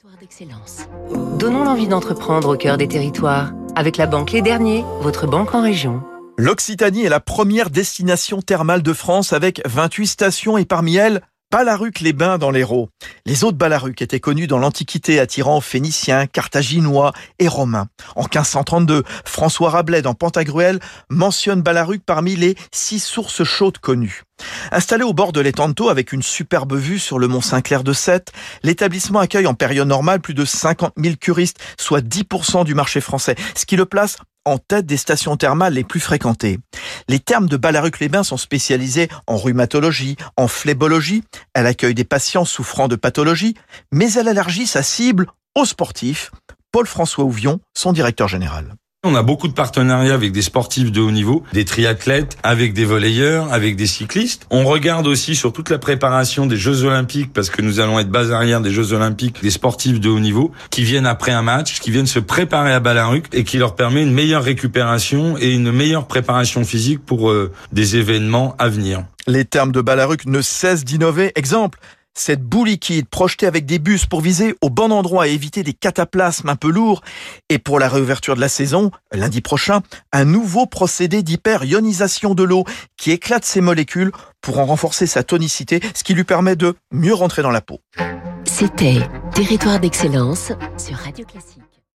Territoire d'excellence. Donnons l'envie d'entreprendre au cœur des territoires. Avec la banque Les Derniers, votre banque en région. L'Occitanie est la première destination thermale de France avec 28 stations et parmi elles, Balaruc-les-Bains dans l'Hérault. Les eaux de Balaruc étaient connues dans l'Antiquité attirant Phéniciens, Carthaginois et Romains. En 1532, François Rabelais dans Pantagruel mentionne Balaruc parmi les six sources chaudes connues. Installé au bord de l'Étanto avec une superbe vue sur le mont Saint-Clair de Sète, l'établissement accueille en période normale plus de 50 000 curistes, soit 10% du marché français, ce qui le place en tête des stations thermales les plus fréquentées. Les termes de Balaruc-les-Bains sont spécialisés en rhumatologie, en phlébologie. Elle accueille des patients souffrant de pathologies, mais elle élargit sa cible aux sportifs. Paul-François Ouvion, son directeur général. On a beaucoup de partenariats avec des sportifs de haut niveau, des triathlètes, avec des volleyeurs, avec des cyclistes. On regarde aussi sur toute la préparation des Jeux Olympiques, parce que nous allons être base arrière des Jeux Olympiques, des sportifs de haut niveau, qui viennent après un match, qui viennent se préparer à Balaruc et qui leur permet une meilleure récupération et une meilleure préparation physique pour euh, des événements à venir. Les termes de Balaruc ne cessent d'innover. Exemple, cette boue liquide projetée avec des bus pour viser au bon endroit et éviter des cataplasmes un peu lourds. Et pour la réouverture de la saison, lundi prochain, un nouveau procédé d'hyper-ionisation de l'eau qui éclate ses molécules pour en renforcer sa tonicité, ce qui lui permet de mieux rentrer dans la peau. C'était Territoire d'excellence sur Radio Classique.